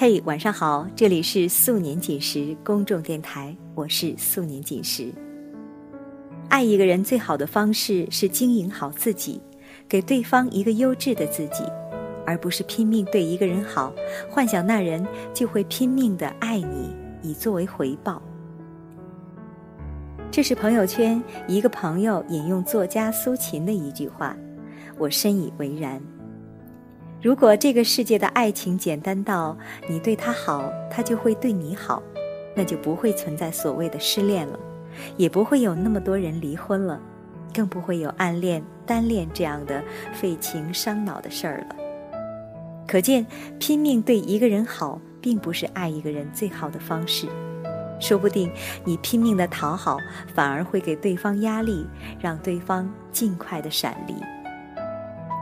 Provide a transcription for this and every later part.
嘿，晚上好，这里是素年锦时公众电台，我是素年锦时。爱一个人最好的方式是经营好自己，给对方一个优质的自己，而不是拼命对一个人好，幻想那人就会拼命的爱你，以作为回报。这是朋友圈一个朋友引用作家苏秦的一句话，我深以为然。如果这个世界的爱情简单到你对他好，他就会对你好，那就不会存在所谓的失恋了，也不会有那么多人离婚了，更不会有暗恋、单恋这样的费情伤脑的事儿了。可见，拼命对一个人好，并不是爱一个人最好的方式。说不定你拼命的讨好，反而会给对方压力，让对方尽快的闪离。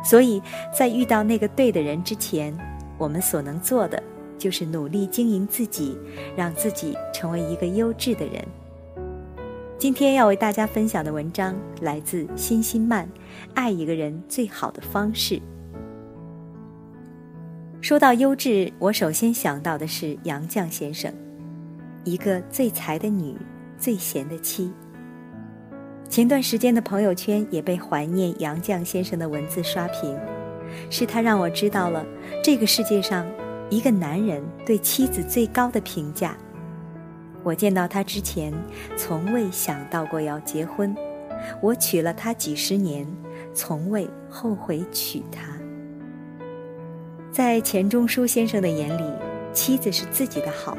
所以在遇到那个对的人之前，我们所能做的就是努力经营自己，让自己成为一个优质的人。今天要为大家分享的文章来自辛辛曼，《爱一个人最好的方式》。说到优质，我首先想到的是杨绛先生，一个最才的女，最贤的妻。前段时间的朋友圈也被怀念杨绛先生的文字刷屏，是他让我知道了这个世界上一个男人对妻子最高的评价。我见到他之前，从未想到过要结婚，我娶了她几十年，从未后悔娶她。在钱钟书先生的眼里，妻子是自己的好。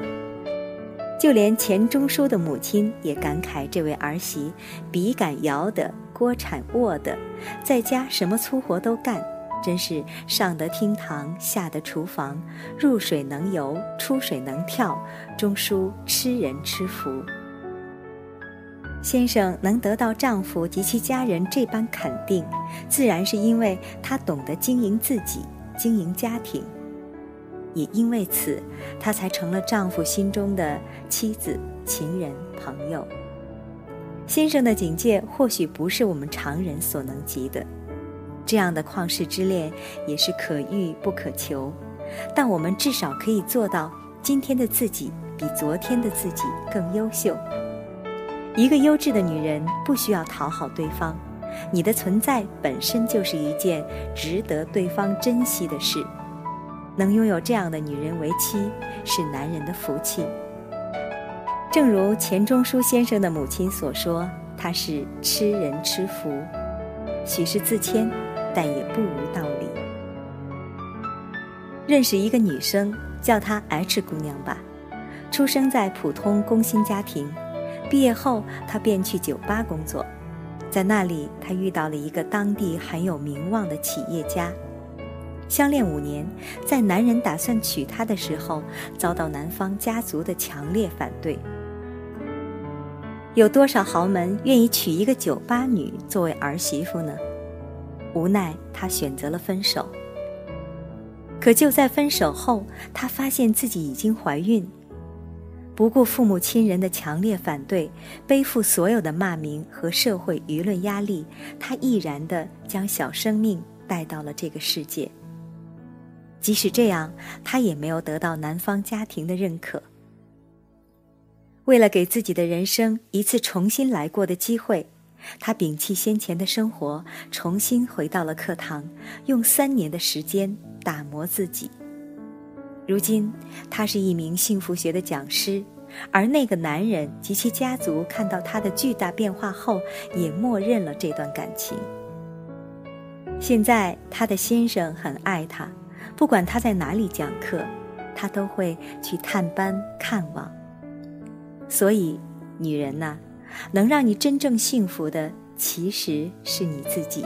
就连钱钟书的母亲也感慨这位儿媳笔杆摇的，锅铲握的，在家什么粗活都干，真是上得厅堂，下得厨房，入水能游，出水能跳，钟书吃人吃福。先生能得到丈夫及其家人这般肯定，自然是因为他懂得经营自己，经营家庭。也因为此，她才成了丈夫心中的妻子、情人、朋友。先生的境界或许不是我们常人所能及的，这样的旷世之恋也是可遇不可求。但我们至少可以做到，今天的自己比昨天的自己更优秀。一个优质的女人不需要讨好对方，你的存在本身就是一件值得对方珍惜的事。能拥有这样的女人为妻，是男人的福气。正如钱钟书先生的母亲所说：“他是吃人吃福，许是自谦，但也不无道理。”认识一个女生，叫她 H 姑娘吧，出生在普通工薪家庭，毕业后她便去酒吧工作，在那里她遇到了一个当地很有名望的企业家。相恋五年，在男人打算娶她的时候，遭到男方家族的强烈反对。有多少豪门愿意娶一个酒吧女作为儿媳妇呢？无奈，她选择了分手。可就在分手后，她发现自己已经怀孕。不顾父母亲人的强烈反对，背负所有的骂名和社会舆论压力，她毅然地将小生命带到了这个世界。即使这样，她也没有得到男方家庭的认可。为了给自己的人生一次重新来过的机会，她摒弃先前的生活，重新回到了课堂，用三年的时间打磨自己。如今，她是一名幸福学的讲师，而那个男人及其家族看到她的巨大变化后，也默认了这段感情。现在，她的先生很爱她。不管他在哪里讲课，他都会去探班看望。所以，女人呐，能让你真正幸福的其实是你自己。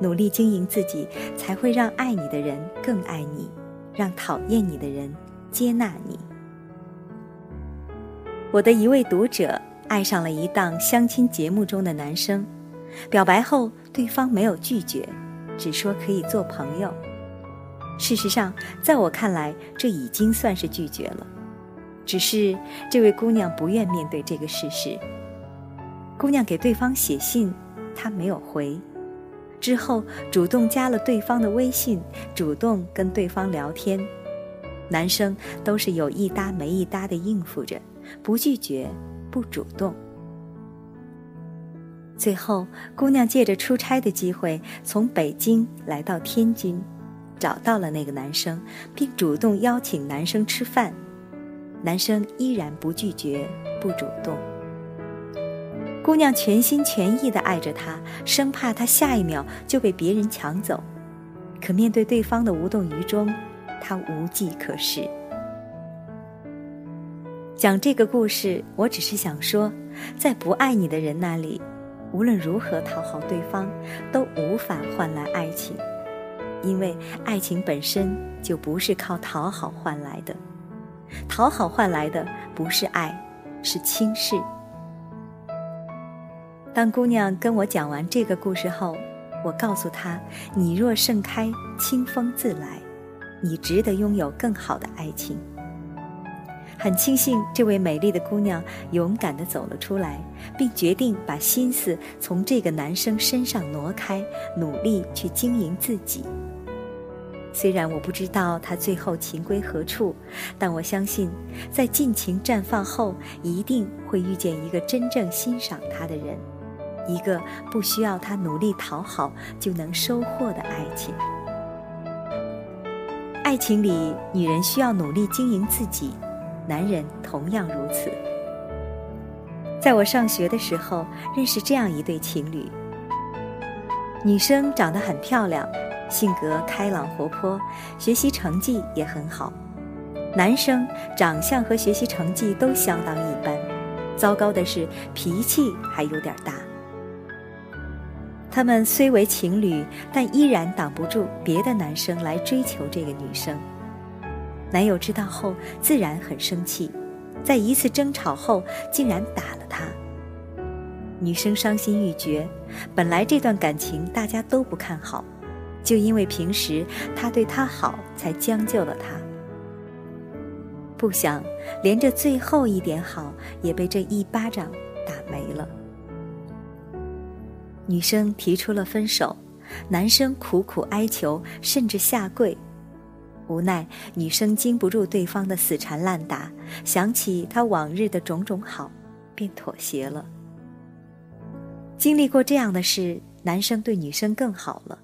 努力经营自己，才会让爱你的人更爱你，让讨厌你的人接纳你。我的一位读者爱上了一档相亲节目中的男生，表白后对方没有拒绝，只说可以做朋友。事实上，在我看来，这已经算是拒绝了。只是这位姑娘不愿面对这个事实。姑娘给对方写信，他没有回。之后主动加了对方的微信，主动跟对方聊天。男生都是有一搭没一搭的应付着，不拒绝，不主动。最后，姑娘借着出差的机会，从北京来到天津，找到了那个男生，并主动邀请男生吃饭。男生依然不拒绝，不主动。姑娘全心全意地爱着他，生怕他下一秒就被别人抢走。可面对对方的无动于衷，她无计可施。讲这个故事，我只是想说，在不爱你的人那里，无论如何讨好对方，都无法换来爱情，因为爱情本身就不是靠讨好换来的，讨好换来的不是爱，是轻视。当姑娘跟我讲完这个故事后，我告诉她：“你若盛开，清风自来，你值得拥有更好的爱情。”很庆幸这位美丽的姑娘勇敢地走了出来，并决定把心思从这个男生身上挪开，努力去经营自己。虽然我不知道她最后情归何处，但我相信，在尽情绽放后，一定会遇见一个真正欣赏她的人。一个不需要他努力讨好就能收获的爱情。爱情里，女人需要努力经营自己，男人同样如此。在我上学的时候，认识这样一对情侣。女生长得很漂亮，性格开朗活泼，学习成绩也很好。男生长相和学习成绩都相当一般，糟糕的是脾气还有点大。他们虽为情侣，但依然挡不住别的男生来追求这个女生。男友知道后，自然很生气，在一次争吵后，竟然打了她。女生伤心欲绝，本来这段感情大家都不看好，就因为平时他对她好，才将就了他。不想，连这最后一点好，也被这一巴掌打没了。女生提出了分手，男生苦苦哀求，甚至下跪。无奈，女生经不住对方的死缠烂打，想起他往日的种种好，便妥协了。经历过这样的事，男生对女生更好了，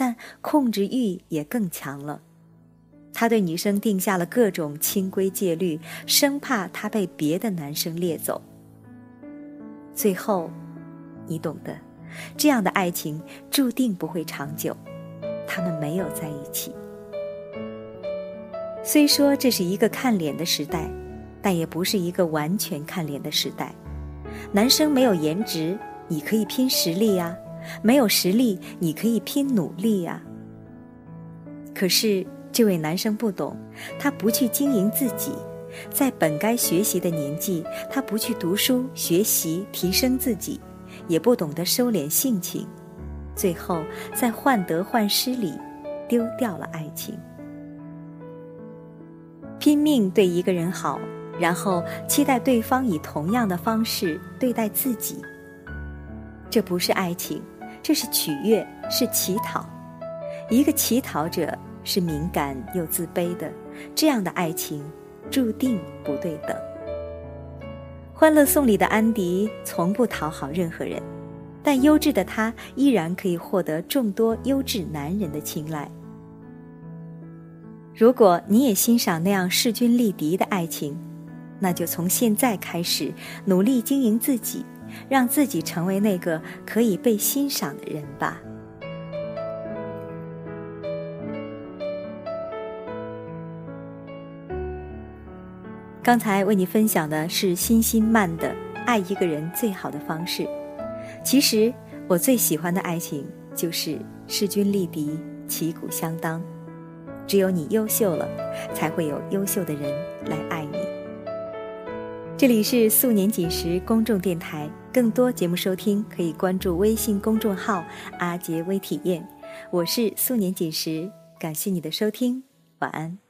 但控制欲也更强了。他对女生定下了各种清规戒律，生怕她被别的男生猎走。最后，你懂得。这样的爱情注定不会长久，他们没有在一起。虽说这是一个看脸的时代，但也不是一个完全看脸的时代。男生没有颜值，你可以拼实力呀；没有实力，你可以拼努力呀。可是这位男生不懂，他不去经营自己，在本该学习的年纪，他不去读书学习提升自己。也不懂得收敛性情，最后在患得患失里丢掉了爱情。拼命对一个人好，然后期待对方以同样的方式对待自己，这不是爱情，这是取悦，是乞讨。一个乞讨者是敏感又自卑的，这样的爱情注定不对等。《欢乐颂》里的安迪从不讨好任何人，但优质的他依然可以获得众多优质男人的青睐。如果你也欣赏那样势均力敌的爱情，那就从现在开始努力经营自己，让自己成为那个可以被欣赏的人吧。刚才为你分享的是辛辛曼的《爱一个人最好的方式》。其实我最喜欢的爱情就是势均力敌、旗鼓相当。只有你优秀了，才会有优秀的人来爱你。这里是素年锦时公众电台，更多节目收听可以关注微信公众号“阿杰微体验”。我是素年锦时，感谢你的收听，晚安。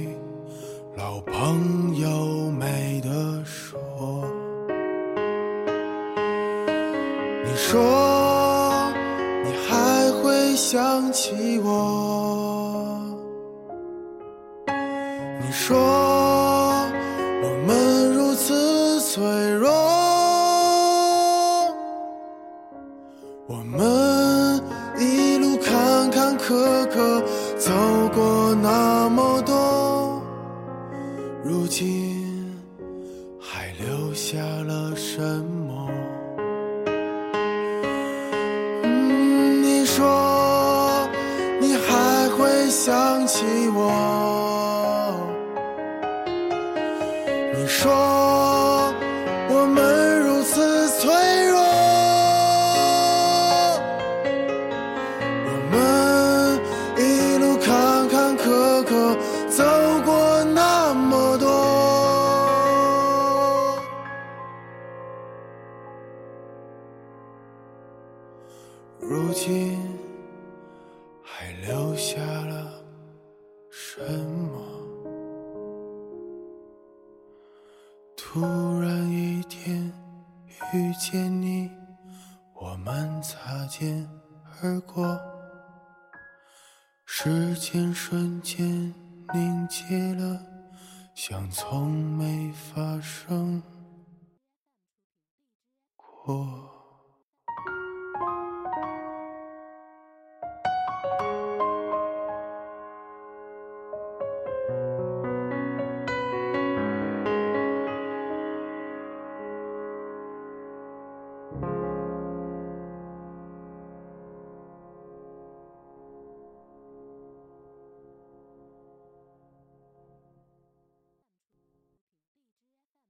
老朋友没得说。你说你还会想起我？你说我们如此脆弱，起我？你说我们如此脆弱，我们一路坎坎坷坷走过那么多，如今从没发生过。